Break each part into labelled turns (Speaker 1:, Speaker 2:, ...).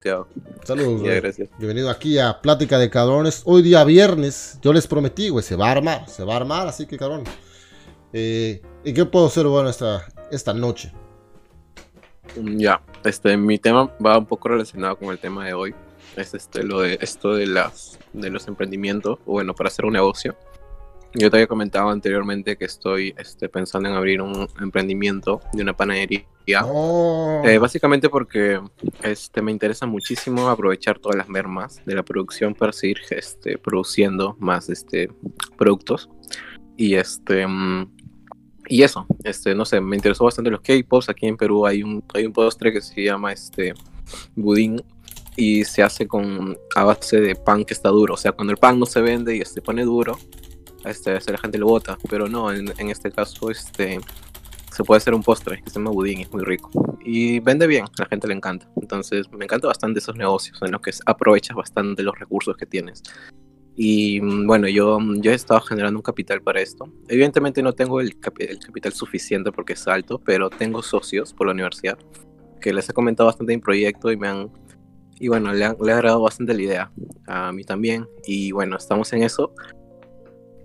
Speaker 1: Saludos,
Speaker 2: Ya, gracias.
Speaker 1: Bienvenido aquí a Plática de Cabrones. Hoy día viernes, yo les prometí, güey, se va a armar, se va a armar, así que cabrón. Eh, ¿Y qué puedo hacer bueno esta, esta noche?
Speaker 2: Mm, Ya, este, mi tema va un poco relacionado con el tema de hoy. Es este, lo de esto de las, de los emprendimientos, bueno, para hacer un negocio. Yo te había comentado anteriormente que estoy este, pensando en abrir un emprendimiento de una panadería.
Speaker 1: Oh,
Speaker 2: Eh, básicamente porque este, me interesa muchísimo aprovechar todas las mermas de la producción para seguir este, produciendo más este, productos. Y este mm, y eso, este, no sé, me interesó bastante los K-pops. Aquí en Perú hay un, hay un postre que se llama este budín y se hace con a base de pan que está duro. O sea, cuando el pan no se vende y se pone duro, este, este, la gente lo bota. Pero no, en, en este caso, este se puede hacer un postre que se llama budín, es muy rico. Y vende bien, a la gente le encanta. Entonces, me encanta bastante esos negocios en los que aprovechas bastante los recursos que tienes. Y mm, bueno, yo, yo he estado generando un capital para esto. Evidentemente no tengo el, capi- el capital suficiente porque es alto, pero tengo socios por la universidad que les he comentado bastante mi proyecto y me han... Y bueno, le, han, le ha agradado bastante la idea. A mí también. Y bueno, estamos en eso.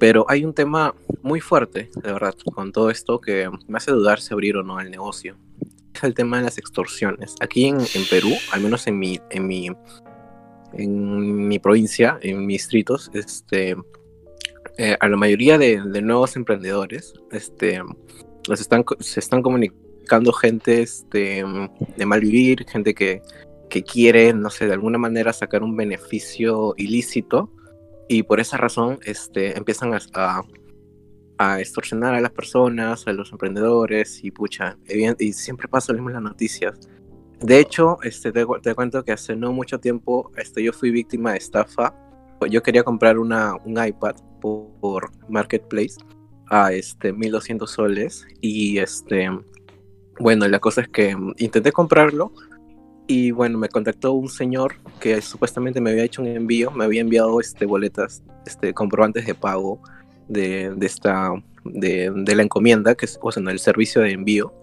Speaker 2: Pero hay un tema muy fuerte, de verdad, con todo esto que me hace dudar si abrir o no el negocio. Es el tema de las extorsiones. Aquí en, en Perú, al menos en mi, en mi, en mi provincia, en mis distritos, este, eh, a la mayoría de, de nuevos emprendedores, este, los están, se están comunicando gente este, de mal vivir, gente que, que quiere, no sé, de alguna manera sacar un beneficio ilícito y por esa razón este, empiezan a, a, a extorsionar a las personas, a los emprendedores y pucha, y siempre pasa lo mismo en las noticias. De hecho, este, te, te cuento que hace no mucho tiempo este, yo fui víctima de estafa. Yo quería comprar una, un iPad por, por Marketplace a este, 1200 soles y este, bueno, la cosa es que intenté comprarlo y bueno, me contactó un señor que supuestamente me había hecho un envío, me había enviado este, boletas, este, comprobantes de pago de, de esta, de, de la encomienda, que es o sea, el servicio de envío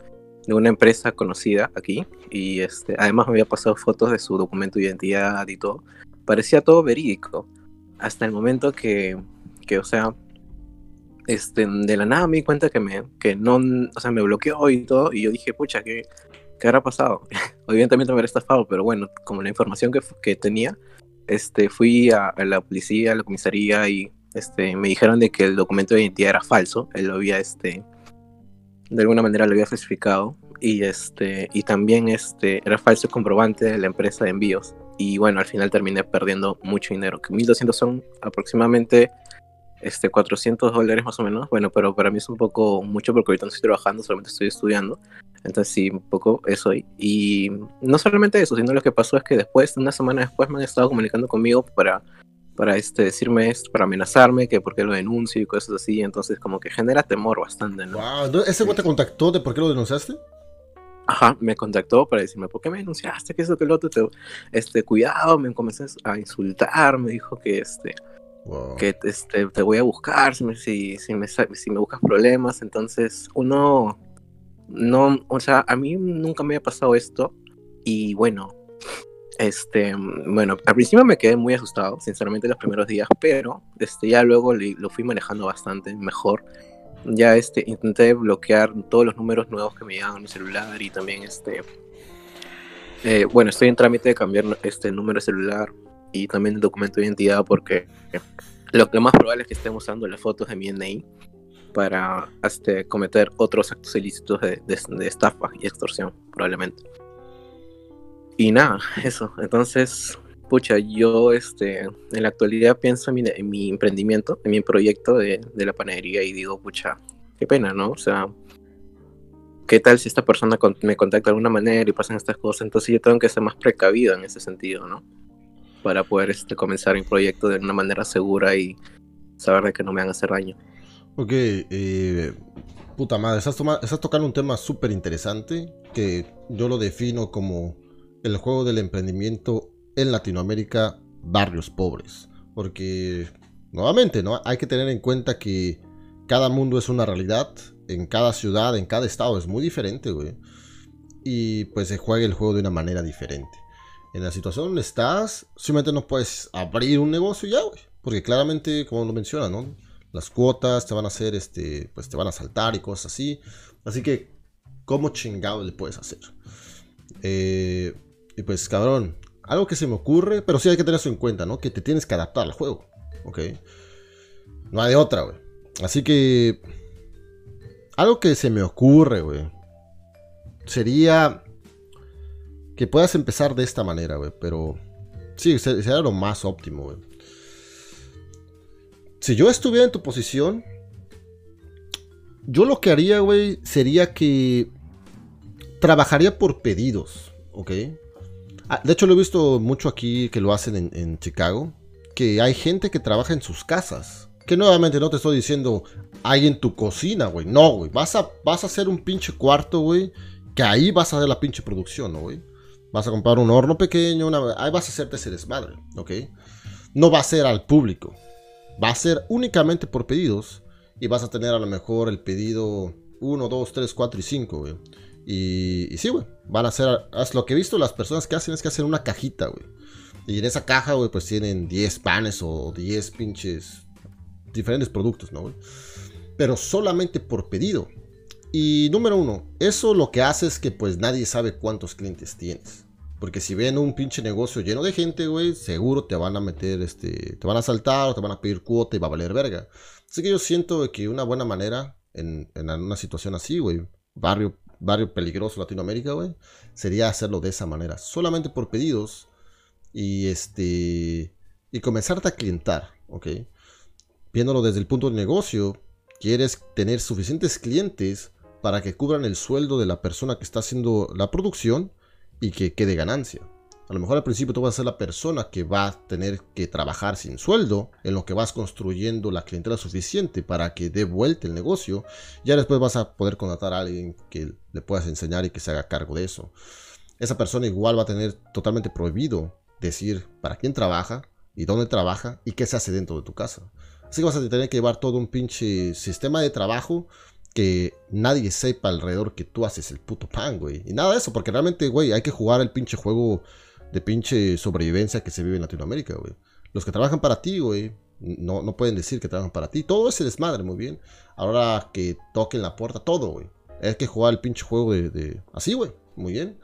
Speaker 2: de una empresa conocida aquí. Y este, además me había pasado fotos de su documento de identidad y todo. Parecía todo verídico. Hasta el momento que, que o sea, este, de la nada me di cuenta que me, que no, o sea, me bloqueó y todo. Y yo dije, pucha, ¿qué, qué habrá pasado? Evidentemente me habrá estafado, pero bueno, como la información que, que tenía, este, fui a, la policía, a la comisaría y este, me dijeron de que el documento de identidad era falso, él lo había, este, de alguna manera lo había falsificado y este y también este era falso comprobante de la empresa de envíos y bueno al final terminé perdiendo mucho dinero que 1200 son aproximadamente este 400 dólares más o menos bueno pero para mí es un poco mucho porque ahorita no estoy trabajando solamente estoy estudiando entonces sí un poco eso y, y no solamente eso sino lo que pasó es que después una semana después me han estado comunicando conmigo para para este decirme esto, para amenazarme que por qué lo denuncio y cosas así entonces como que genera temor bastante no
Speaker 1: wow. ¿Ese güey te contactó de por qué lo denunciaste?
Speaker 2: Ajá, me contactó para decirme, ¿por qué me denunciaste? ¿Qué es lo que el otro? Te, este, cuidado, me comencé a insultar, me dijo que, este,
Speaker 1: Wow.
Speaker 2: que este, te voy a buscar si me, si, si, me, si me buscas problemas. Entonces, uno, no, o sea, a mí nunca me había pasado esto y bueno, este, bueno, al principio me quedé muy asustado, sinceramente, los primeros días, pero este, ya luego le- lo fui manejando bastante mejor ya este intenté bloquear todos los números nuevos que me llegaban a mi celular y también este eh, bueno estoy en trámite de cambiar este número de celular y también el documento de identidad porque lo que más probable es que estén usando las fotos de mi DNI para este, cometer otros actos ilícitos de, de- de estafa y extorsión probablemente. Y nada eso. Entonces pucha yo este en la actualidad pienso en mi, en mi emprendimiento en mi proyecto de, de la panadería y digo pucha qué pena no o sea qué tal si esta persona con- me contacta de alguna manera y pasan estas cosas entonces yo tengo que ser más precavido en ese sentido no para poder este comenzar mi proyecto de una manera segura y saber de que no me van a hacer daño
Speaker 1: Ok, eh, puta madre, estás, tocando un tema súper interesante que yo lo defino como el juego del emprendimiento en Latinoamérica, barrios pobres. Porque, nuevamente, ¿no? Hay que tener en cuenta que cada mundo es una realidad, en cada ciudad, en cada estado es muy diferente, güey. Y pues se juega el juego de una manera diferente. En la situación donde estás, simplemente no puedes abrir un negocio ya, güey. Porque claramente, como lo menciona, ¿no? Las cuotas te van a hacer, este, pues te van a saltar y cosas así. Así que, ¿cómo chingado le puedes hacer? Eh, y pues, cabrón, algo que se me ocurre, pero sí hay que tener eso en cuenta, ¿no? Que te tienes que adaptar al juego, ¿ok? No hay de otra, güey. Así que, algo que se me ocurre, güey, sería que puedas empezar de esta manera, güey. Pero sí, sería lo más óptimo, güey. Si yo estuviera en tu posición, yo lo que haría, güey, sería que trabajaría por pedidos, ¿ok? Ah, de hecho, lo he visto mucho aquí que lo hacen en, Chicago, que hay gente que trabaja en sus casas. Que nuevamente no te estoy diciendo, hay en tu cocina, güey. No, güey. Vas a, vas a hacer un pinche cuarto, güey. Que ahí vas a hacer la pinche producción, ¿no, güey? Vas a comprar un horno pequeño, ahí vas a hacerte ese desmadre, ¿ok? No va a ser al público. Va a ser únicamente por pedidos. Y vas a tener a lo mejor el pedido 1, 2, 3, 4 y 5, güey. Y, y, sí, güey. Van a hacer. Lo que he visto las personas que hacen es que hacen una cajita, güey. Y en esa caja, güey, pues tienen 10 panes o 10 pinches. Diferentes productos, ¿no, güey? Pero solamente por pedido. Y número uno, eso lo que hace es que pues nadie sabe cuántos clientes tienes. Porque si ven un pinche negocio lleno de gente, güey, seguro te van a meter, este, te van a saltar o te van a pedir cuota y va a valer verga. Así que yo siento que una buena manera en, en una situación así, güey, barrio, barrio peligroso Latinoamérica, güey, sería hacerlo de esa manera. Solamente por pedidos y este, y comenzarte a clientar, ¿ok? Viéndolo desde el punto de negocio, quieres tener suficientes clientes para que cubran el sueldo de la persona que está haciendo la producción y que quede ganancia. A lo mejor al principio tú vas a ser la persona que va a tener que trabajar sin sueldo, en lo que vas construyendo la clientela suficiente para que dé vuelta el negocio. Ya después vas a poder contratar a alguien que le puedas enseñar y que se haga cargo de eso. Esa persona igual va a tener totalmente prohibido decir para quién trabaja y dónde trabaja y qué se hace dentro de tu casa. Así que vas a tener que llevar todo un pinche sistema de trabajo que nadie sepa alrededor que tú haces el puto pan, güey. Y nada de eso, porque realmente, güey, hay que jugar el pinche juego de pinche sobrevivencia que se vive en Latinoamérica, güey. Los que trabajan para ti, güey, no, no pueden decir que trabajan para ti. Todo ese desmadre, muy bien. Ahora que toquen la puerta, todo, güey. Hay que jugar el pinche juego de... Así, güey. Muy bien.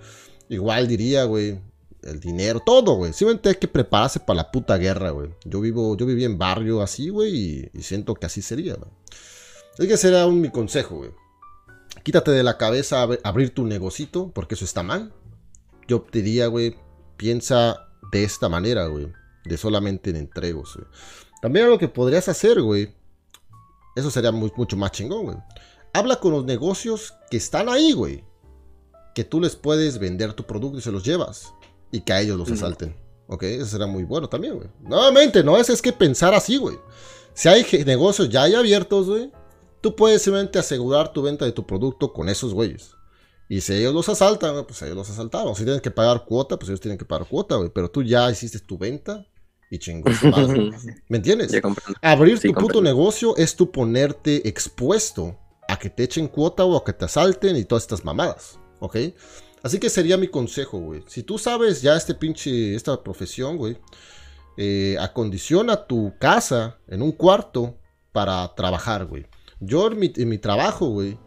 Speaker 1: Igual diría, güey, el dinero, todo, güey. Simplemente hay que prepararse para la puta guerra, güey. Yo vivo, yo viví en barrio así, güey, y, y siento que así sería, güey. Es que será un mi consejo, güey. Quítate de la cabeza abrir tu negocito, porque eso está mal. Yo te diría, güey, piensa de esta manera, güey. De solamente en entregos, güey. También lo que podrías hacer, güey. Eso sería mucho más chingón, güey. Habla con los negocios que están ahí, güey. Que tú les puedes vender tu producto y se los llevas. Y que a ellos los asalten. Ok, eso será muy bueno también, güey. Nuevamente, no es, es que pensar así, güey. Si hay negocios ya hay abiertos, güey Tú puedes simplemente asegurar tu venta de tu producto con esos güeyes. Y si ellos los asaltan, pues ellos los asaltaron. Si tienen que pagar cuota, pues ellos tienen que pagar cuota, güey. Pero tú ya hiciste tu venta y chingón. ¿Me entiendes? Abrir tu puto negocio es tu ponerte expuesto a que te echen cuota o a que te asalten y todas estas mamadas. ¿Ok? Así que sería mi consejo, güey. Si tú sabes ya este pinche, esta profesión, güey, eh, acondiciona tu casa en un cuarto para trabajar, güey. Yo en mi, trabajo, güey,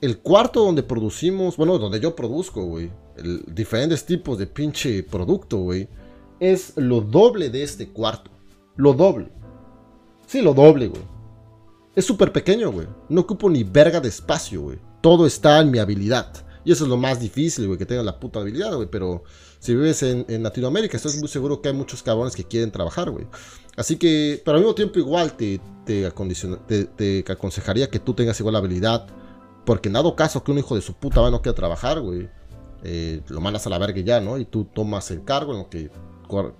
Speaker 1: el cuarto donde producimos, bueno, donde yo produzco, güey, diferentes tipos de pinche producto, güey, es lo doble de este cuarto. Lo doble. Sí, lo doble, güey. Es súper pequeño, güey. No ocupo ni verga de espacio, güey. Todo está en mi habilidad. Y eso es lo más difícil, güey, que tenga la puta habilidad, güey. Pero si vives en, Latinoamérica, estoy muy seguro que hay muchos cabrones que quieren trabajar, güey. Así que, pero al mismo tiempo igual te, te, aconsejaría que tú tengas igual habilidad. Porque en dado caso que un hijo de su puta va no quiera trabajar, güey, eh, lo mandas a la verga ya, ¿no? Y tú tomas el cargo en lo que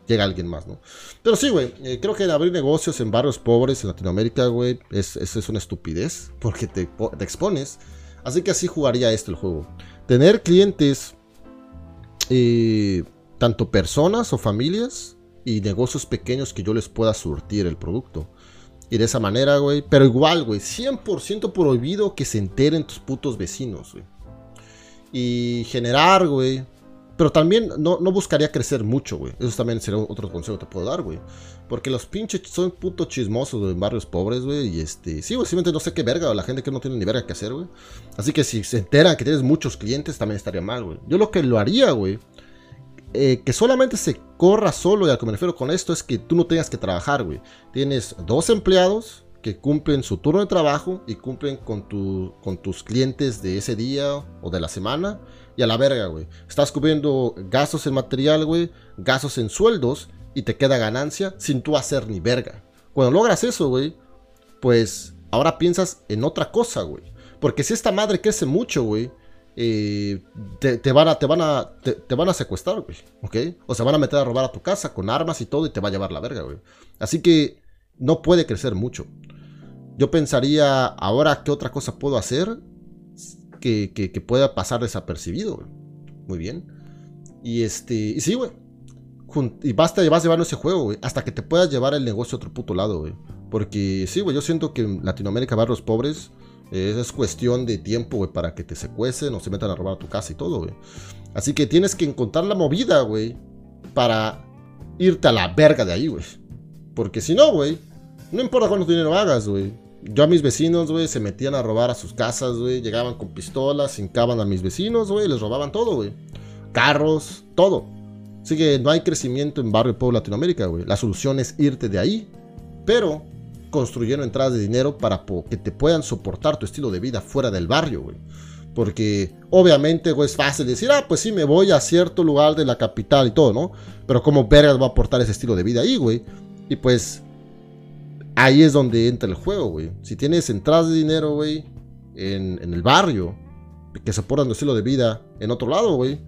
Speaker 1: llega alguien más, ¿no? Pero sí, güey, eh, creo que abrir negocios en barrios pobres en Latinoamérica, güey, es, es, una estupidez porque te, te, expones. Así que así jugaría esto el juego. Tener clientes eh, tanto personas o familias y negocios pequeños que yo les pueda surtir el producto. Y de esa manera, güey. Pero igual, güey. 100% prohibido que se enteren tus putos vecinos, güey. Y generar, güey. Pero también no, no buscaría crecer mucho, güey. Eso también sería otro consejo que te puedo dar, güey. Porque los pinches son puto chismosos en barrios pobres, güey. Y este, sí, güey, simplemente no sé qué verga. La gente que no tiene ni verga que hacer, güey. Así que si se enteran que tienes muchos clientes, también estaría mal, güey. Yo lo que lo haría, güey. Eh, que solamente se corra solo, y a lo que me refiero con esto es que tú no tengas que trabajar, güey. Tienes dos empleados que cumplen su turno de trabajo y cumplen con, tu, con tus clientes de ese día o de la semana. Y a la verga, güey. Estás cubriendo gastos en material, güey. Gastos en sueldos. Y te queda ganancia sin tú hacer ni verga. Cuando logras eso, güey. Pues ahora piensas en otra cosa, güey. Porque si esta madre crece mucho, güey. Eh, te, van a, te, van a, te, van a secuestrar, güey. ¿Ok? O se van a meter a robar a tu casa con armas y todo y te va a llevar la verga, güey. Así que no puede crecer mucho. Yo pensaría, ahora, ¿qué otra cosa puedo hacer que, pueda pasar desapercibido? Güey? Muy bien. Y este, y sí, güey. Y basta, vas llevando ese juego, güey. Hasta que te puedas llevar el negocio a otro puto lado, güey. Porque sí, güey, yo siento que en Latinoamérica, barrios pobres, eh, es cuestión de tiempo, güey, para que te secuestren o se metan a robar a tu casa y todo, güey. Así que tienes que encontrar la movida, güey, para irte a la verga de ahí, güey. Porque si no, güey, no importa cuánto dinero hagas, güey. Yo a mis vecinos, güey, se metían a robar a sus casas, güey. Llegaban con pistolas, hincaban a mis vecinos, güey, les robaban todo, güey. Carros, todo. Así que no hay crecimiento en barrio pueblo Latinoamérica, güey. La solución es irte de ahí, pero construyendo entradas de dinero para que te puedan soportar tu estilo de vida fuera del barrio, güey. Porque obviamente, güey, es fácil decir, ah, pues sí, me voy a cierto lugar de la capital y todo, ¿no? Pero como vergas va a aportar ese estilo de vida ahí, güey. Y pues ahí es donde entra el juego, güey. Si tienes entradas de dinero, güey, en, el barrio, que soportan tu estilo de vida en otro lado, güey,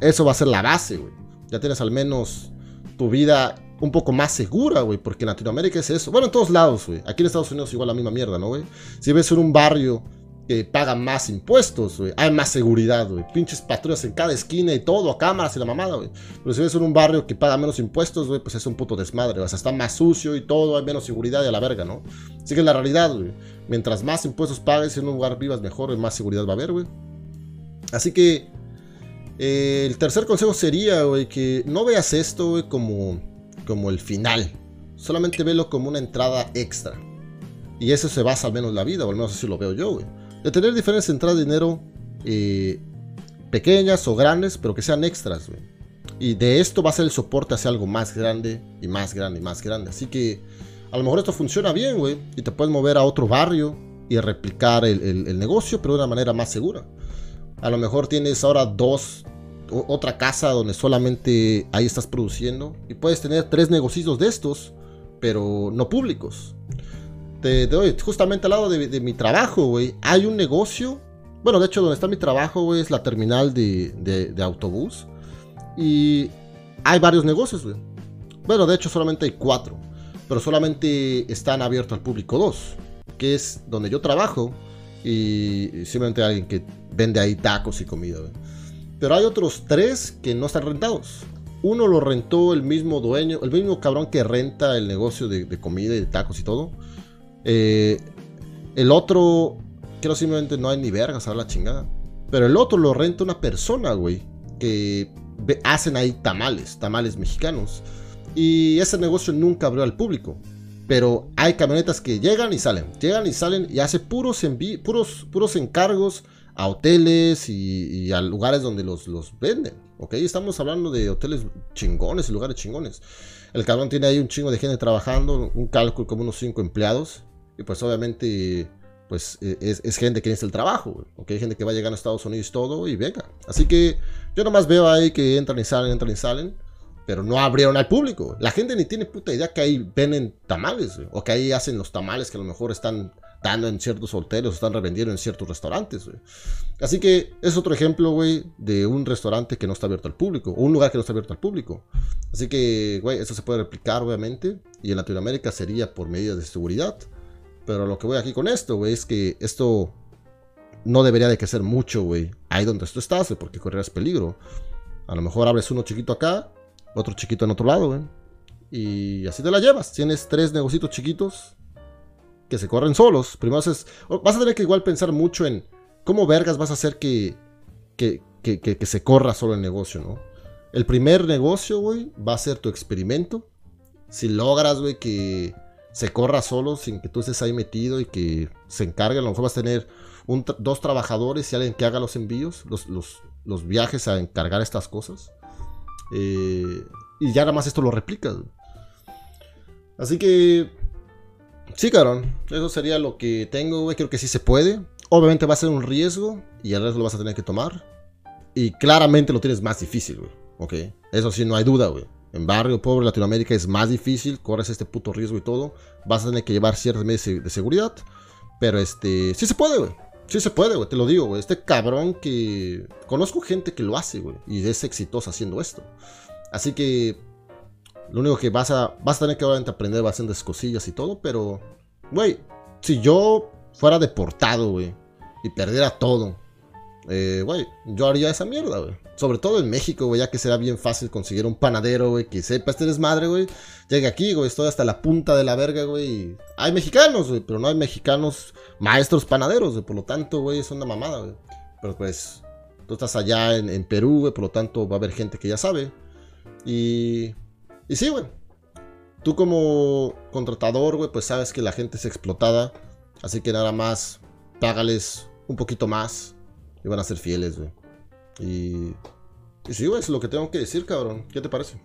Speaker 1: eso va a ser la base, güey. Ya tienes al menos tu vida un poco más segura, güey, porque en Latinoamérica es eso. Bueno, en todos lados, güey. Aquí en Estados Unidos igual la misma mierda, ¿no, güey? Si ves en un barrio que paga más impuestos, güey. Hay más seguridad, güey. Pinches patrullas en cada esquina y todo, cámaras y la mamada, güey. Pero si ves en un barrio que paga menos impuestos, güey, pues es un puto desmadre. O sea, está más sucio y todo, hay menos seguridad y a la verga, ¿no? Así que es la realidad, güey. Mientras más impuestos pagues en un lugar vivas mejor, más seguridad va a haber, güey. Así que eh, el tercer consejo sería, güey, que no veas esto, güey, como, como el final. Solamente velo como una entrada extra. Y eso se basa al menos en la vida, o al menos así lo veo yo, güey de tener diferentes entradas de dinero eh, pequeñas o grandes, pero que sean extras, güey. Y de esto va a ser el soporte hacia algo más grande y más grande y más grande. Así que a lo mejor esto funciona bien, güey. Y te puedes mover a otro barrio y replicar el, negocio, pero de una manera más segura. A lo mejor tienes ahora dos, otra casa donde solamente ahí estás produciendo. Y puedes tener tres negocios de estos, pero no públicos te, doy, justamente al lado de, mi trabajo, güey, hay un negocio. Bueno, de hecho, donde está mi trabajo, güey, es la terminal de, autobús. Y hay varios negocios, güey. Bueno, de hecho, solamente hay cuatro. Pero solamente están abiertos al público dos. Que es donde yo trabajo. Y simplemente alguien que vende ahí tacos y comida. Pero hay otros tres que no están rentados. Uno lo rentó el mismo dueño, el mismo cabrón que renta el negocio de, comida y de tacos y todo. Eh, el otro, creo simplemente no hay ni vergas a la chingada. Pero el otro lo renta una persona, güey, que hacen ahí tamales, tamales mexicanos. Y ese negocio nunca abrió al público. Pero hay camionetas que llegan y salen, llegan y salen y hace puros, puros, puros encargos a hoteles y, a lugares donde los, los venden. ¿Ok? Estamos hablando de hoteles chingones y lugares chingones. El cabrón tiene ahí un chingo de gente trabajando, un cálculo como unos 5 empleados. Y pues obviamente, pues e, es, gente que necesita el trabajo, ¿ok? Gente que va llegando a Estados Unidos y todo y venga. Así que yo nomás veo ahí que entran y salen, entran y salen. Pero no abrieron al público. La gente ni tiene puta idea que ahí venden tamales, o que ahí hacen los tamales que a lo mejor están dando en ciertos hoteles o están revendiendo en ciertos restaurantes, Así que es otro ejemplo, güey, de un restaurante que no está abierto al público, o un lugar que no está abierto al público. Así que, güey, eso se puede replicar, obviamente, y en Latinoamérica sería por medidas de seguridad. Pero lo que voy aquí con esto, güey, es que esto no debería de crecer mucho, güey. Ahí donde tú estás, porque correrás peligro. A lo mejor abres uno chiquito acá, otro chiquito en otro lado, güey. Y así te la llevas. Tienes tres negocios chiquitos que se corren solos. Primero es, vas a tener que igual pensar mucho en cómo vergas vas a hacer que, que, que, que, que se corra solo el negocio, ¿no? El primer negocio, güey, va a ser tu experimento. Si logras, güey, que se corra solo sin que tú estés ahí metido y que se encargue, a lo mejor vas a tener un dos trabajadores y alguien que haga los envíos, los, los, los viajes a encargar estas cosas. Eh, y ya nada más esto lo replicas. Así que, sí, cabrón, eso sería lo que tengo, güey. Creo que sí se puede. Obviamente va a ser un riesgo y el riesgo lo vas a tener que tomar. Y claramente lo tienes más difícil, güey. Ok, eso sí, no hay duda, güey. En barrio pobre Latinoamérica es más difícil, corres este puto riesgo y todo. Vas a tener que llevar ciertas medidas de seguridad. Pero este, sí se puede, güey. Sí se puede, güey, te lo digo, güey. Este cabrón que... Conozco gente que lo hace, güey. Y es exitosa haciendo esto. Así que... Lo único que vas a... Vas a tener que obviamente aprender bastantes cosillas y todo, pero... Güey, si yo fuera deportado, güey. Y perdiera todo. Eh, güey, yo haría esa mierda, güey. Sobre todo en México, güey, ya que será bien fácil conseguir un panadero, güey, que sepa este desmadre, güey. Llegue aquí, güey, estoy hasta la punta de la verga, güey. Hay mexicanos, güey, pero no hay mexicanos maestros panaderos, güey. Por lo tanto, güey, es una mamada, güey. Pero pues, tú estás allá en Perú, güey, por lo tanto va a haber gente que ya sabe. Y... Y sí, güey. Tú como contratador, güey, pues sabes que la gente es explotada. Así que nada más, págales un poquito más y van a ser fieles, güey. Y, y sí, güey, es lo que tengo que decir, cabrón. ¿Qué te parece?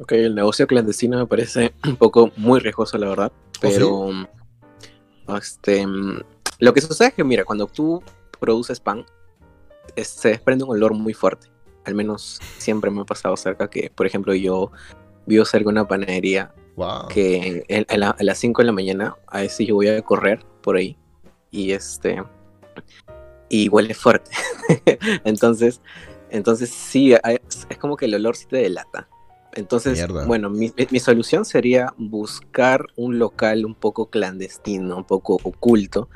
Speaker 2: Ok, el negocio clandestino me parece un poco muy riesgoso, la verdad. Pero este, mm, lo que sucede es que, mira, cuando tú produces pan, es- se desprende un olor muy fuerte. Al menos siempre me ha pasado cerca que, por ejemplo, yo vivo cerca de una panadería
Speaker 1: Wow.
Speaker 2: que en- en la- a las 5 de la mañana, a veces yo voy a correr por ahí y este y huele fuerte. entonces, entonces sí, es como que el olor sí te delata. Entonces,
Speaker 1: Mierda.
Speaker 2: bueno, mi- mi solución sería buscar un local un poco clandestino, un poco oculto,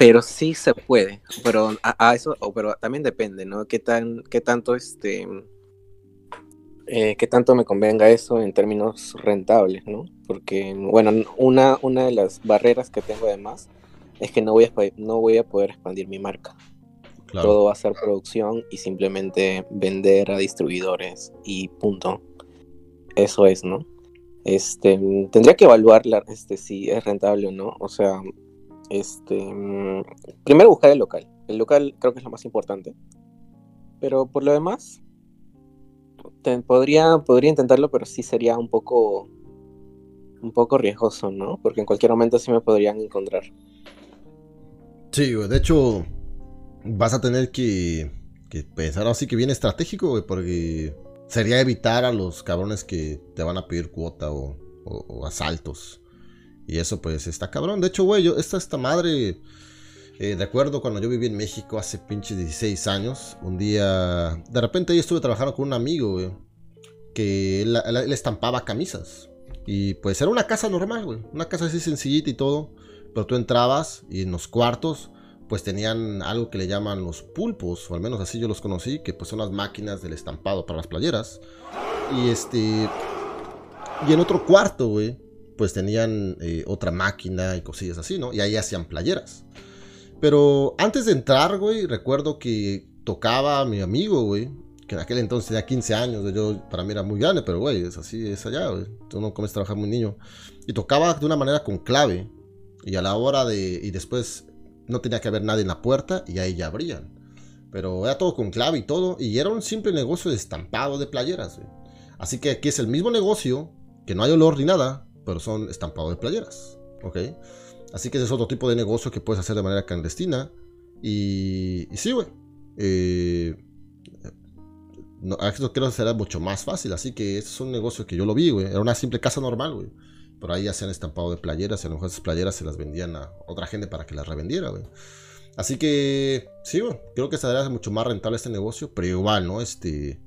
Speaker 2: pero sí se puede. Pero a, a eso, o- pero también depende, ¿no? ¿Qué tan, qué tanto este eh, qué tanto me convenga eso en términos rentables, ¿no? Porque, bueno, una, una de las barreras que tengo además es que no voy a, no voy a poder expandir mi marca.
Speaker 1: Claro.
Speaker 2: Todo va a ser producción y simplemente vender a distribuidores y punto. Eso es, ¿no? Este, tendría que evaluar la- este, si es rentable o no. O sea, este, mm, primero buscar el local. El local creo que es lo más importante. Pero por lo demás, te- podría, podría intentarlo, pero sí sería un poco, un poco riesgoso, ¿no? Porque en cualquier momento sí me podrían encontrar.
Speaker 1: Sí. De hecho, vas a tener que, que pensar así que bien estratégico, porque sería evitar a los cabrones que te van a pedir cuota o asaltos. Y eso, pues, está cabrón. De hecho, güey, yo, esta, esta madre. eh, recuerdo cuando yo viví en México hace pinches 16 años. Un día. De repente ahí estuve trabajando con un amigo, güey. Que él, él- él estampaba camisas. Y pues era una casa normal, güey. Una casa así sencillita y todo. Pero tú entrabas y en los cuartos pues tenían algo que le llaman los pulpos, o al menos así yo los conocí, que pues son las máquinas del estampado para las playeras. Y este... Y en otro cuarto, güey, pues tenían eh, otra máquina y cosillas así, ¿no? Y ahí hacían playeras. Pero antes de entrar, güey, recuerdo que tocaba a mi amigo, güey, que en aquel entonces tenía 15 años, yo para mí era muy grande, pero güey, es así, es allá, güey. Tú no comes trabajar muy niño. Y tocaba de una manera con clave. Y a la hora de... Y después no tenía que haber nadie en la puerta y ahí ya abrían. Pero era todo con clave y todo. Y era un simple negocio de estampado de playeras. güey. Así que aquí es el mismo negocio, que no hay olor ni nada, pero son estampado de playeras. ¿Ok? Así que ese es otro tipo de negocio que puedes hacer de manera clandestina. Y, y sí, güey. Eh, esto creo que será mucho más fácil. Así que este es un negocio que yo lo vi, güey. Era una simple casa normal, güey. Pero ahí hacían estampado de playeras y a lo mejor esas playeras se las vendían a otra gente para que las revendiera, güey. Así que, sí, güey. Creo que sería mucho más rentable este negocio. Pero igual, ¿no? Este.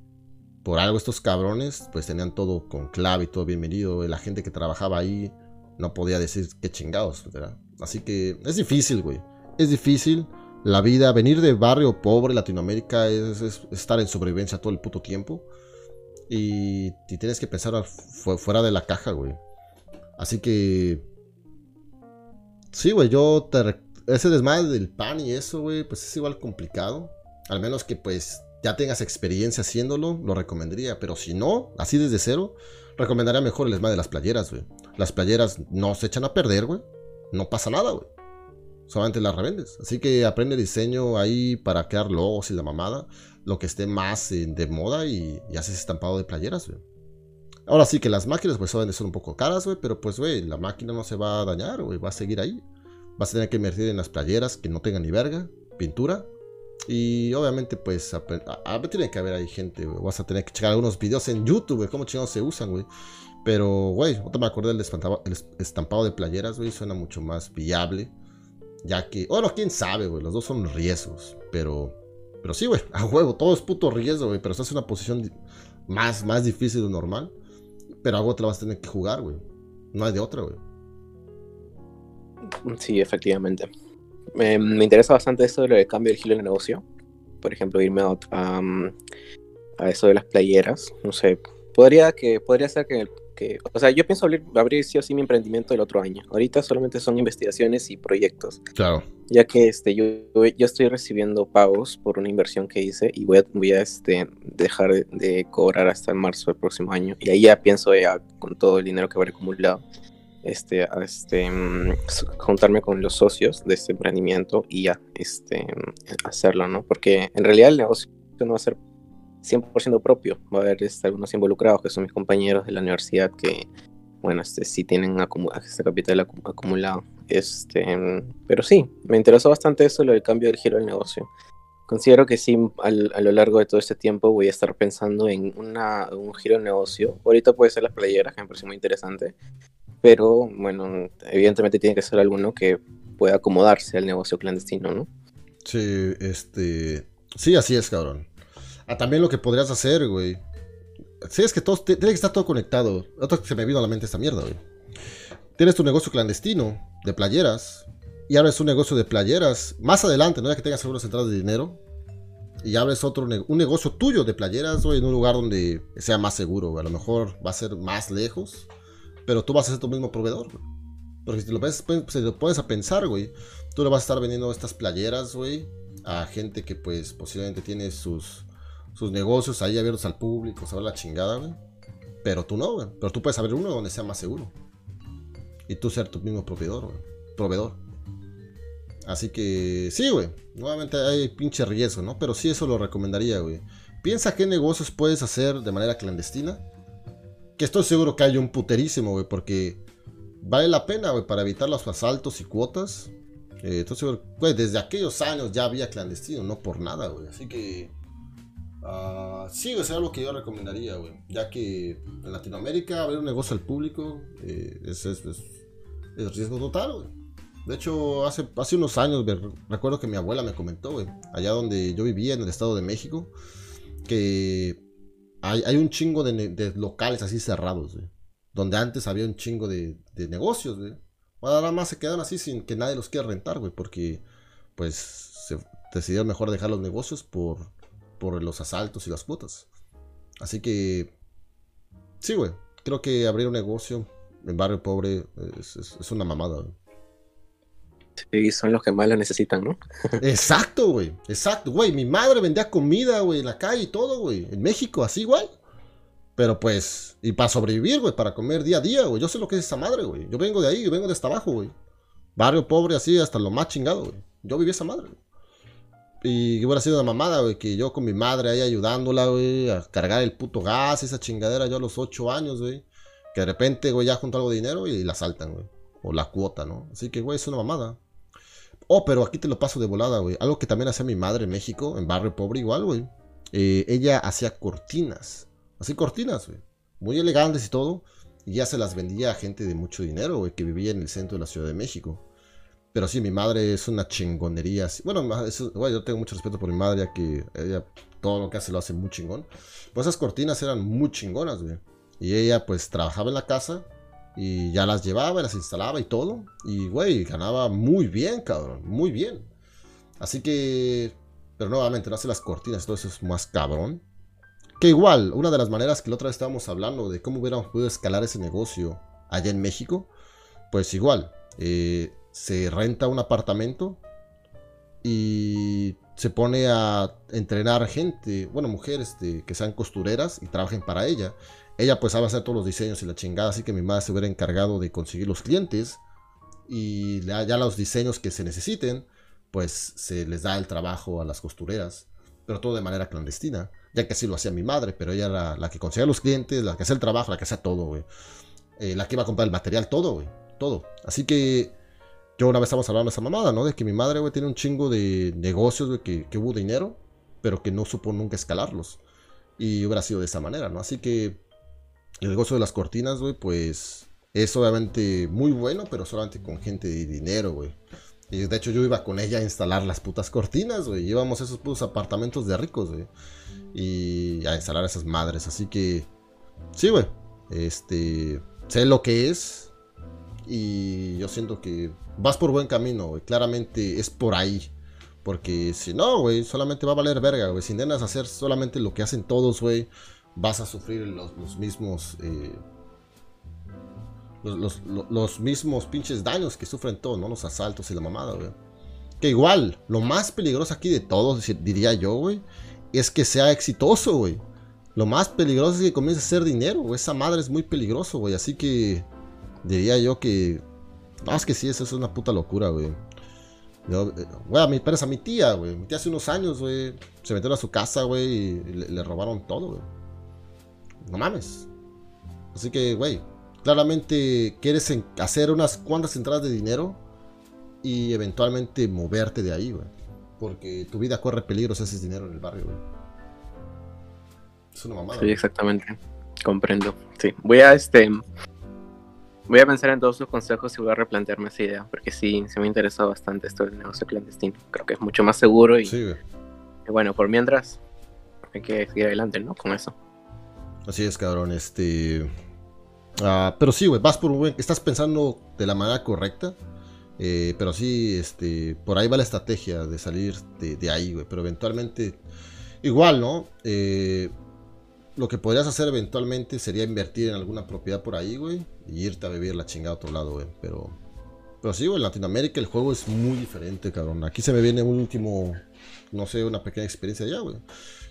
Speaker 1: Por algo estos cabrones, pues tenían todo con clave y todo bienvenido. La gente que trabajaba ahí no podía decir qué chingados, ¿verdad? Así que es difícil, güey. Es difícil. La vida, venir de barrio pobre, Latinoamérica, es, es estar en sobrevivencia todo el puto tiempo. Y, y tienes que pensar fuera de la caja, güey. Así que. Sí, güey, yo te. Ese desmadre del pan y eso, güey, pues es igual complicado. Al menos que pues ya tengas experiencia haciéndolo, lo recomendaría. Pero si no, así desde cero, recomendaría mejor el esma de las playeras, güey. Las playeras no se echan a perder, güey. No pasa nada, güey. Solamente las revendes. Así que aprende diseño ahí para crear logos y la mamada. Lo que esté más eh, de moda y, haces estampado de playeras, güey. Ahora sí que las máquinas pues saben ser un poco caras, güey, pero pues, güey, la máquina no se va a dañar, güey, va a seguir ahí. Vas a tener que invertir en las playeras que no tengan ni verga, pintura. Y obviamente, pues, a, a, tiene que haber ahí gente, güey. Vas a tener que checar algunos videos en YouTube, güey, cómo chingados se usan, güey. Pero, güey, otra me acordé del el estampado de playeras, güey, suena mucho más viable. Ya que, bueno, quién sabe, güey, los dos son riesgos. Pero, pero sí, güey, a huevo, todo es puto riesgo, güey. Pero estás en una posición más, más difícil de lo normal. Pero algo te lo vas a tener que jugar, güey. No hay de otra, güey.
Speaker 2: Sí, efectivamente. Me interesa bastante esto del cambio del giro de negocio. Por ejemplo, irme a, a, eso de las playeras. No sé, podría, que, podría ser que, que o sea, yo pienso abrir, abrir sí o sí mi emprendimiento el otro año. Ahorita solamente son investigaciones y proyectos.
Speaker 1: Claro.
Speaker 2: Ya que este, yo, yo estoy recibiendo pagos por una inversión que hice y voy a, voy a este, dejar de, de cobrar hasta el marzo del próximo año. Y ahí ya pienso ya con todo el dinero que habré acumulado este, este, mm, juntarme con los socios de este emprendimiento y ya, este, hacerlo, ¿no? Porque en realidad el negocio no va a ser 100% propio, va a haber este, algunos involucrados que son mis compañeros de la universidad que, bueno, este, sí tienen este capital acumulado. Este, pero sí, me interesó bastante eso, lo del cambio del giro del negocio. Considero que sí, a lo largo de todo este tiempo voy a estar pensando en una, un giro de negocio. Ahorita puede ser las playeras, que me parece muy interesante pero bueno, evidentemente tiene que ser alguno que pueda acomodarse al negocio clandestino, ¿no?
Speaker 1: Sí, este... Sí, así es, cabrón. Ah, también lo que podrías hacer, güey. Sí, es que todo, tiene que estar todo conectado. Otra que se me vino a la mente esta mierda, güey. Tienes tu negocio clandestino de playeras y abres un negocio de playeras más adelante, ¿no? Ya que tengas algunas entradas de dinero y abres otro un negocio tuyo de playeras, güey, en un lugar donde sea más seguro, güey. A lo mejor va a ser más lejos pero tú vas a ser tu mismo proveedor. Porque si te lo, ves, si lo pones a pensar, güey, tú le vas a estar vendiendo estas playeras, güey, a gente que, pues, posiblemente tiene sus, sus negocios ahí abiertos al público, sabe la chingada, güey. Pero tú no, güey. Pero tú puedes abrir uno donde sea más seguro. Y tú ser tu mismo proveedor. Proveedor. Así que, sí, güey. Nuevamente hay pinche riesgo, ¿no? Pero sí, eso lo recomendaría, güey. Piensa qué negocios puedes hacer de manera clandestina que estoy seguro que hay un puterísimo, güey, porque vale la pena, güey, para evitar los asaltos y cuotas. Eh, estoy seguro, güey, desde aquellos años ya había clandestino, no por nada, güey. Así que. Uh, sí, es algo que yo recomendaría, güey. Ya que en Latinoamérica abrir un negocio al público eh, es, es, es, riesgo total, güey. De hecho, hace, hace unos años recuerdo que mi abuela me comentó, güey, allá donde yo vivía, en el Estado de México, que hay, un chingo de, locales así cerrados. Donde antes había un chingo de, negocios, güey. Ahora más se quedan así sin que nadie los quiera rentar, güey. Porque, pues, se decidieron mejor dejar los negocios por, por los asaltos y las cuotas. Así que, sí, güey. Creo que abrir un negocio en barrio pobre es, es una mamada, güey.
Speaker 2: Sí, son los que más la necesitan, ¿no?
Speaker 1: Exacto, güey. Exacto, güey. Mi madre vendía comida, güey, en la calle y todo, güey. En México, así, güey. Pero pues, y para sobrevivir, güey, para comer día a día, güey. Yo sé lo que es esa madre, güey. Yo vengo de ahí, yo vengo de hasta abajo, güey. Barrio pobre, así, hasta lo más chingado, güey. Yo viví esa madre, güey. Y hubiera sido una mamada, güey, que yo con mi madre ahí ayudándola, güey, a cargar el puto gas, esa chingadera, yo a los ocho años, güey. Que de repente, güey, ya junto algo de dinero y la saltan, güey. O la cuota, ¿no? Así que, güey, es una mamada. Oh, pero aquí te lo paso de volada, güey. Algo que también hacía mi madre en México, en barrio pobre igual, güey. Eh, ella hacía cortinas. Así cortinas, güey. Muy elegantes y todo. Y ya se las vendía a gente de mucho dinero, güey, que vivía en el centro de la Ciudad de México. Pero sí, mi madre es una chingonería. Bueno, yo tengo mucho respeto por mi madre, ya que ella todo lo que hace lo hace muy chingón. Pues esas cortinas eran muy chingonas, güey. Y ella pues trabajaba en la casa y ya las llevaba, las instalaba y todo. Y, güey, ganaba muy bien, cabrón. Muy bien. Así que... Pero nuevamente, no hace las cortinas, todo eso es más cabrón. Que igual, una de las maneras que la otra vez estábamos hablando de cómo hubiéramos podido escalar ese negocio allá en México, pues igual, eh, se renta un apartamento y se pone a entrenar gente, bueno, mujeres que sean costureras y trabajen para ella. Ella pues sabe hacer todos los diseños y la chingada, así que mi madre se hubiera encargado de conseguir los clientes y ya los diseños que se necesiten, pues se les da el trabajo a las costureras, pero todo de manera clandestina, ya que así lo hacía mi madre, pero ella era la que conseguía los clientes, la que hacía el trabajo, la que hacía todo, güey. Eh, la que iba a comprar el material, todo, güey, todo. Así que yo una vez estábamos hablando de esa mamada, ¿no? De que mi madre, güey, tiene un chingo de negocios, güey, que, que hubo dinero, pero que no supo nunca escalarlos. Y hubiera sido de esa manera, ¿no? Así que el negocio de las cortinas, güey, pues es obviamente muy bueno, pero solamente con gente de dinero, güey. Y de hecho yo iba con ella a instalar las putas cortinas, güey. Íbamos a esos putos apartamentos de ricos, güey. Y a instalar esas madres. Así que, sí, güey. Este, sé lo que es. Y yo siento que vas por buen camino, güey. Claramente es por ahí. Porque si no, güey, solamente va a valer verga, güey. Si intentas hacer solamente lo que hacen todos, güey, vas a sufrir los, mismos... Eh, los, mismos pinches daños que sufren todos, ¿no? Los asaltos y la mamada, güey. Que igual, lo más peligroso aquí de todos, diría yo, güey, es que sea exitoso, güey. Lo más peligroso es que comience a hacer dinero, güey. Esa madre es muy peligroso, güey. Así que diría yo que... No, es que sí, eso es una puta locura, güey. Eh, güey, a mi, a mi tía, güey. Mi tía hace unos años, güey. Se metieron a su casa, güey, y le robaron todo, güey. No mames. Así que, güey, claramente quieres hacer unas cuantas entradas de dinero y eventualmente moverte de ahí, güey. Porque tu vida corre peligro si haces dinero en el barrio, güey.
Speaker 2: Es una mamada. Sí, exactamente. Comprendo. Sí. Voy a este. Voy a pensar en todos sus consejos y voy a replantearme esa idea. Porque sí, se me ha interesado bastante esto del negocio clandestino. Creo que es mucho más seguro y. Sí, güey. Y bueno, por mientras, hay que seguir adelante, ¿no? Con eso.
Speaker 1: Así es, cabrón. Este. Ah, pero sí, güey, vas por un buen. Estás pensando de la manera correcta. Eh, pero sí, este. Por ahí va la estrategia de salir de, ahí, güey. Pero eventualmente. Igual, ¿no? Eh, lo que podrías hacer eventualmente sería invertir en alguna propiedad por ahí, güey. Y irte a vivir la chingada a otro lado, güey. Pero. Pero sí, güey, en Latinoamérica el juego es muy diferente, cabrón. Aquí se me viene un último. No sé, una pequeña experiencia allá, güey.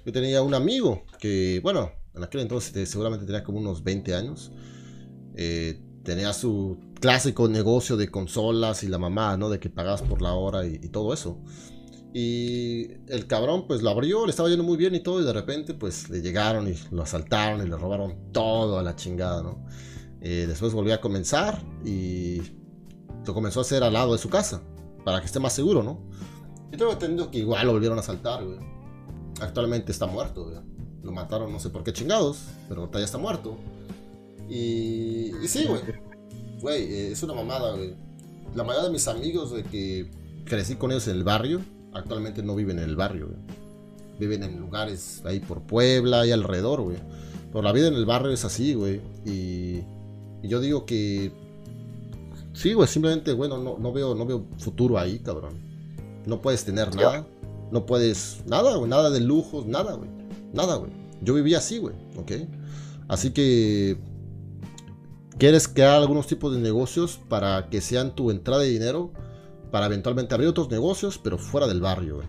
Speaker 1: Yo tenía un amigo que, bueno, en aquel entonces eh, seguramente tenía como unos 20 años. Eh, tenía su clásico negocio de consolas y la mamá, ¿no? De que pagabas por la hora y, todo eso. Y el cabrón pues lo abrió, le estaba yendo muy bien y todo, y de repente pues le llegaron y lo asaltaron y le robaron todo a la chingada, ¿no? Eh, después volvió a comenzar y lo comenzó a hacer al lado de su casa, para que esté más seguro, ¿no? Y tengo entendido que igual lo volvieron a asaltar, güey. Actualmente está muerto, güey. Lo mataron, no sé por qué chingados, pero ahorita ya está muerto. Y, sí, güey. Güey, eh, es una mamada, güey. La mayoría de mis amigos de que crecí con ellos en el barrio, actualmente no viven en el barrio, güey. Viven en lugares ahí por Puebla y alrededor, güey. Pero la vida en el barrio es así, güey. Y, y yo digo que Sí, güey, simplemente, bueno, no, no, veo, no veo futuro ahí, cabrón. No puedes tener nada. No puedes. Nada, güey. Nada de lujos, nada, güey. Nada, güey. Yo vivía así, güey. ¿Ok? Así que... ¿Quieres crear algunos tipos de negocios para que sean tu entrada de dinero? Para eventualmente abrir otros negocios, pero fuera del barrio, güey.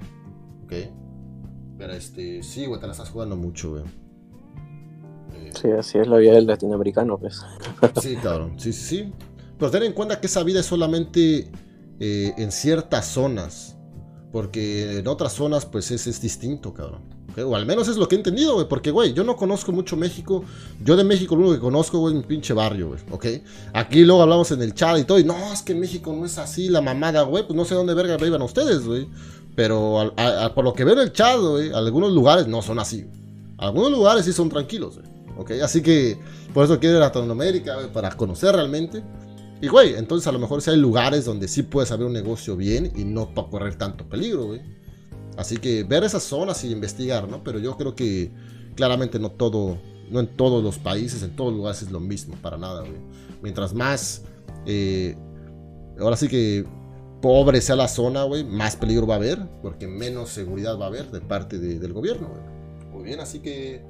Speaker 1: ¿Ok? Pero este... Sí, güey, te la estás jugando mucho, güey.
Speaker 2: Eh, sí, así es la vida del latinoamericano, pues.
Speaker 1: sí, cabrón. Sí, sí, sí. Pero ten en cuenta que esa vida es solamente eh, en ciertas zonas. Porque en otras zonas, pues es, es distinto, cabrón. O al menos es lo que he entendido, güey. Porque, güey, yo no conozco mucho México. Yo de México lo único que conozco, güey, es mi pinche barrio, güey. ¿Ok? Aquí luego hablamos en el chat y todo. Y no, es que México no es así, la mamada, güey. Pues no sé dónde verga iban ustedes, güey. Pero por lo que veo en el chat, güey, algunos lugares no son así. Algunos lugares sí son tranquilos, güey. Así que por eso quiero ir a Latinoamérica, güey, para conocer realmente. Y, güey, entonces a lo mejor sí hay lugares donde sí puedes abrir un negocio bien y no para correr tanto peligro, güey. Así que ver esas zonas y investigar, ¿no? Pero yo creo que claramente no todo, no en todos los países, en todos los lugares es lo mismo, para nada, güey. Mientras más, eh, ahora sí que pobre sea la zona, güey, más peligro va a haber, porque menos seguridad va a haber de parte del gobierno, güey. Muy bien, así que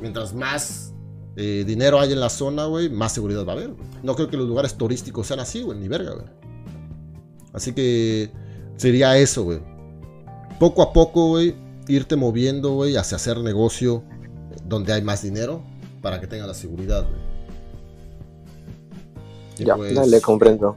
Speaker 1: mientras más eh, dinero hay en la zona, güey, más seguridad va a haber. No creo que los lugares turísticos sean así, güey, ni verga, güey. Así que sería eso, güey. Poco a poco, güey, irte moviendo, güey, hacia hacer negocio donde hay más dinero para que tengas la seguridad, güey.
Speaker 2: ya, pues, dale, comprendo.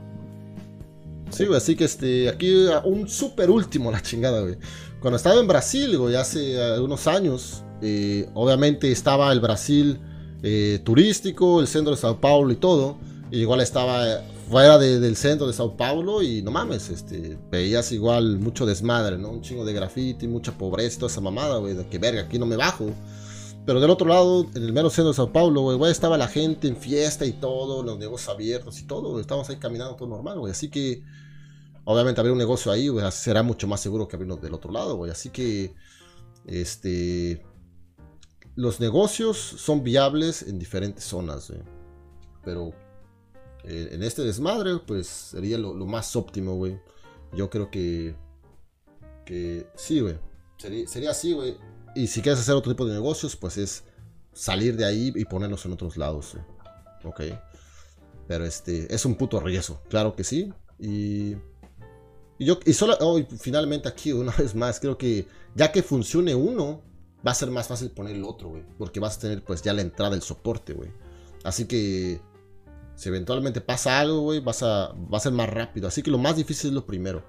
Speaker 1: Sí, güey, así que este, aquí un súper último, la chingada, güey. Cuando estaba en Brasil, güey, hace eh, unos años, eh, obviamente estaba el Brasil eh, turístico, el centro de Sao Paulo y todo. Y igual estaba fuera del centro de Sao Paulo y no mames, este, veías igual mucho desmadre, ¿no? Un chingo de graffiti, mucha pobreza, toda esa mamada, güey, que verga, aquí no me bajo. Pero del otro lado, en el mero centro de Sao Paulo, güey, estaba la gente en fiesta y todo, los negocios abiertos y todo, güey, estábamos ahí caminando todo normal, güey. Así que, obviamente, abrir un negocio ahí, güey, será mucho más seguro que abrirlo del otro lado, güey. Así que, este, los negocios son viables en diferentes zonas, güey. Pero eh, en este desmadre, pues sería lo, más óptimo, güey. Yo creo que. Que sí, güey. Sería, así, güey. Y si quieres hacer otro tipo de negocios, pues es salir de ahí y ponernos en otros lados. Ok. Pero este. Es un puto riesgo. Claro que sí. Y. Y yo. Y solo. Oh, finalmente aquí, una vez más. Creo que. Ya que funcione uno. Va a ser más fácil poner el otro, güey. Porque vas a tener pues ya la entrada del soporte, güey. Así que si eventualmente pasa algo, güey, vas a, va a ser más rápido. Así que lo más difícil es lo primero.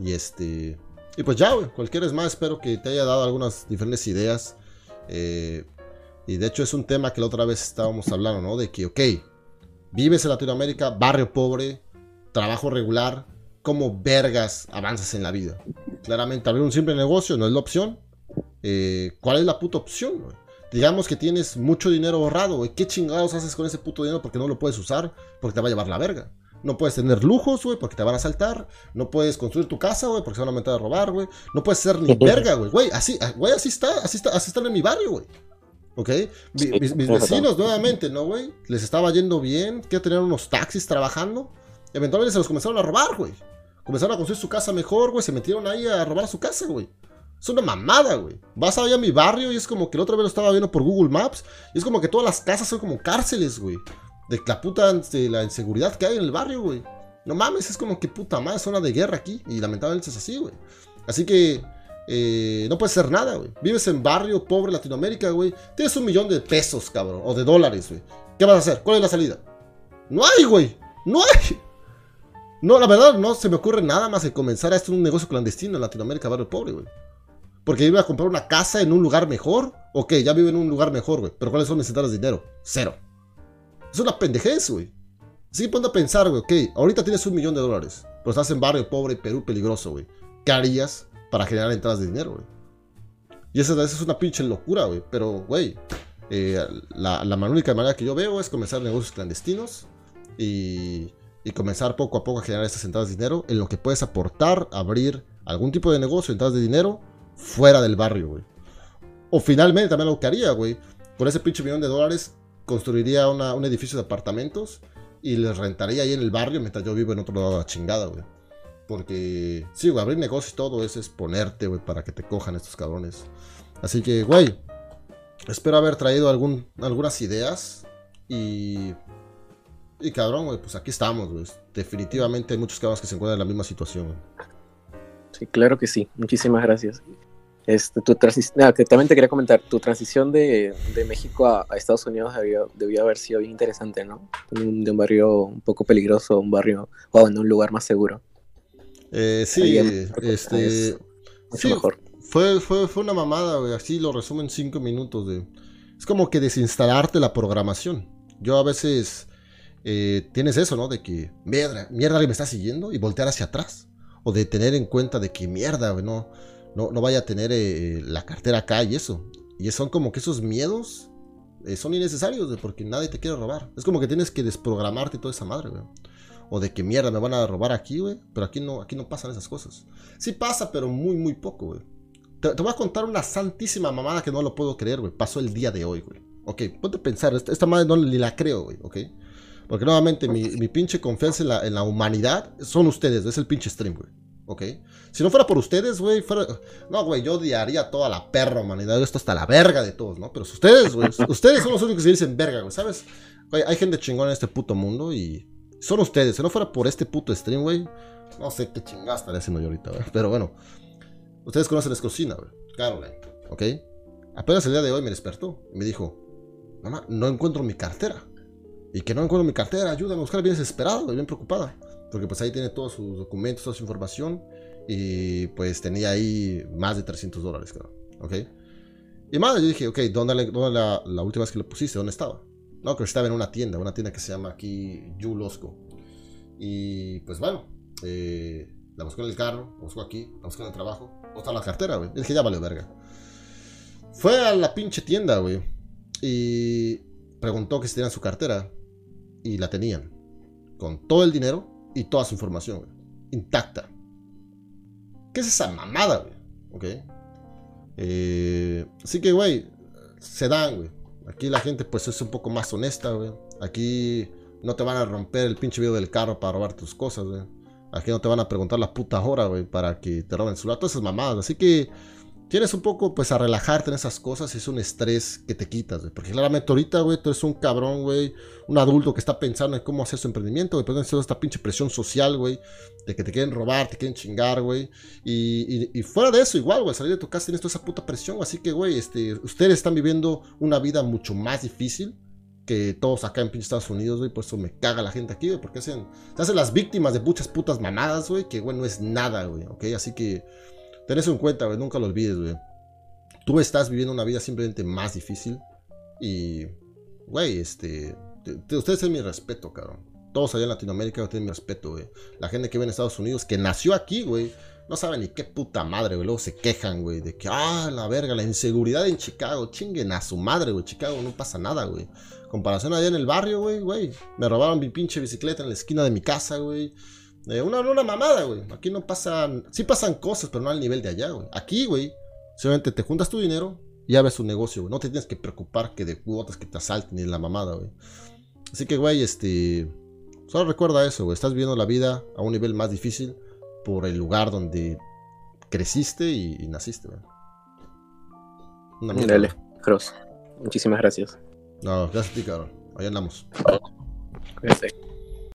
Speaker 1: Y este. Y pues ya, güey. Cualquier vez más, espero que te haya dado algunas diferentes ideas. Eh, y de hecho es un tema que la otra vez estábamos hablando, ¿no? De que, ok, vives en Latinoamérica, barrio pobre, trabajo regular, ¿cómo vergas avanzas en la vida? Claramente abrir un simple negocio no es la opción. Eh, ¿Cuál es la puta opción, güey? Digamos que tienes mucho dinero ahorrado, güey. ¿Qué chingados haces con ese puto dinero? Porque no lo puedes usar, porque te va a llevar la verga. No puedes tener lujos, güey, porque te van a asaltar. No puedes construir tu casa, güey, porque se van a meter a robar, güey. No puedes ser ni verga, güey. Güey, así, ah, güey, así está, así está, así están en mi barrio, güey. ¿Ok? mis, vecinos, nuevamente, ¿no, güey? Les estaba yendo bien, que tener unos taxis trabajando. Eventualmente se los comenzaron a robar, güey. Comenzaron a construir su casa mejor, güey. Se metieron ahí a robar su casa, güey. Es una mamada, güey. Vas allá a mi barrio y es como que la otra vez lo estaba viendo por Google Maps. Y es como que todas las casas son como cárceles, güey. De la puta de la inseguridad que hay en el barrio, güey. No mames, es como que puta madre, zona de guerra aquí. Y lamentablemente es así, güey. Así que eh, no puedes hacer nada, güey. Vives en barrio pobre Latinoamérica, güey. Tienes un millón de pesos, cabrón. O de dólares, güey. ¿Qué vas a hacer? ¿Cuál es la salida? No hay, güey. No hay. No, la verdad, no se me ocurre nada más que comenzar a hacer un negocio clandestino en Latinoamérica, barrio pobre, güey. Porque iba a comprar una casa en un lugar mejor. Ok, ya vive en un lugar mejor, güey. Pero ¿cuáles son mis entradas de dinero? Cero. Es una pendejez, güey. Así que ponte a pensar, güey. Ok, ahorita tienes un millón de dólares. Pero estás en barrio pobre, Perú peligroso, güey. ¿Qué harías para generar entradas de dinero, güey? Y esa, es una pinche locura, güey. Pero, güey, eh, la, la única manera que yo veo es comenzar negocios clandestinos y, y, comenzar poco a poco a generar estas entradas de dinero en lo que puedes aportar, abrir algún tipo de negocio, entradas de dinero fuera del barrio, güey. O finalmente también lo que haría, güey. Por ese pinche millón de dólares construiría un edificio de apartamentos y les rentaría ahí en el barrio mientras yo vivo en otro lado de la chingada, güey. Porque, sí, güey, abrir negocios y todo es ponerte, güey, para que te cojan estos cabrones. Así que, güey, espero haber traído algunas ideas y... Y cabrón, güey, pues aquí estamos, güey. Definitivamente hay muchos cabrones que se encuentran en la misma situación, güey.
Speaker 2: Sí, claro que sí. Muchísimas gracias. Este, tu ah, también te quería comentar, tu transición de, de México a, Estados Unidos debió, haber sido bien interesante, ¿no? De un, barrio un poco peligroso a un barrio, o en un lugar más seguro.
Speaker 1: Eh, sí, este... sí, mejor. Fue, fue, fue una mamada, güey. Así lo resumo en cinco minutos. De... Es como que desinstalarte la programación. Yo a veces... Eh, tienes eso, ¿no? De que, mierda, mierda, me está siguiendo y voltear hacia atrás o de tener en cuenta de que mierda, no, no, no vaya a tener eh, la cartera acá y eso. Y son como que esos miedos eh, son innecesarios, porque nadie te quiere robar. Es como que tienes que desprogramarte toda esa madre, güey. O de que mierda, me van a robar aquí, güey. Pero aquí no, aquí no pasan esas cosas. Sí pasa, pero muy, muy poco, güey. Te, voy a contar una santísima mamada que no lo puedo creer, güey. Pasó el día de hoy, güey. Ok, ponte a pensar, esta, madre no ni la creo, güey, ok. Porque nuevamente mi, mi pinche confianza en la, en la, humanidad son ustedes, es el pinche stream, güey. ¿Ok? Si no fuera por ustedes, güey, fuera... No, güey, yo odiaría toda la perra humanidad. Esto hasta la verga de todos, ¿no? Pero ustedes, güey, ustedes son los únicos que dicen verga, güey, ¿sabes? Güey, hay gente chingona en este puto mundo y son ustedes. Si no fuera por este puto stream, güey, no sé qué chingada estaría haciendo yo ahorita, güey. Pero bueno. Ustedes conocen la cocina, güey. Caroline, ¿ok? Apenas el día de hoy me despertó y me dijo, mamá, no encuentro mi cartera. Y que no encuentro mi cartera, ayúdame a buscar, bien desesperada, bien preocupada. Porque pues ahí tiene todos sus documentos, toda su información. Y pues tenía ahí más de 300 dólares, claro. ¿Ok? Y madre, yo dije, ok, ¿dónde, dónde la, la, última vez que lo pusiste? ¿Dónde estaba? No, que estaba en una tienda, una tienda que se llama aquí Yulosco. Y pues bueno, eh, la buscó en el carro, la buscó aquí, la buscó en el trabajo. ¿Dónde está la cartera, güey? Dije, ya vale verga. Fue a la pinche tienda, güey. Y preguntó que si tenían su cartera. Y la tenían. Con todo el dinero y toda su información, güey. Intacta. ¿Qué es esa mamada, güey? Ok. Eh, así que, güey, se dan, güey. Aquí la gente, pues, es un poco más honesta, güey. Aquí no te van a romper el pinche video del carro para robar tus cosas, güey. Aquí no te van a preguntar la puta hora, güey, para que te roben su Todas esas mamadas. Así que tienes un poco, pues, a relajarte en esas cosas y es un estrés que te quitas, güey. Porque claramente ahorita, güey, tú eres un cabrón, güey, un adulto que está pensando en cómo hacer su emprendimiento, güey, pero toda esta pinche presión social, güey, de que te quieren robar, te quieren chingar, güey. Y, fuera de eso, igual, güey, salir de tu casa tienes toda esa puta presión, así que, güey, este, ustedes están viviendo una vida mucho más difícil que todos acá en pinche Estados Unidos, güey. Por eso me caga la gente aquí, güey. Porque hacen, se hacen las víctimas de muchas putas mamadas, güey. Que, güey, no es nada, güey. ¿Ok? Así que Ten eso en cuenta, güey. Nunca lo olvides, güey. Tú estás viviendo una vida simplemente más difícil. Y, güey, este. ustedes tienen mi respeto, cabrón. Todos allá en Latinoamérica tienen mi respeto, güey. La gente que vive en Estados Unidos, que nació aquí, güey. No sabe ni qué puta madre, güey. Luego se quejan, güey, de que, ah, la verga, la inseguridad en Chicago. Chinguen a su madre, güey. Chicago no pasa nada, güey. Comparación allá en el barrio, güey, güey. Me robaron mi pinche bicicleta en la esquina de mi casa, güey. Eh, una, una mamada, güey. Aquí no pasan. Sí pasan cosas, pero no al nivel de allá, güey. Aquí, güey, solamente te juntas tu dinero y abres tu negocio, güey. No te tienes que preocupar que de cuotas que te asalten ni la mamada, güey. Así que, güey, este. Solo recuerda eso, güey. Estás viviendo la vida a un nivel más difícil por el lugar donde creciste y, naciste, güey.
Speaker 2: Dale, Cross. Muchísimas gracias.
Speaker 1: No, gracias a ti, cabrón. Ahí andamos.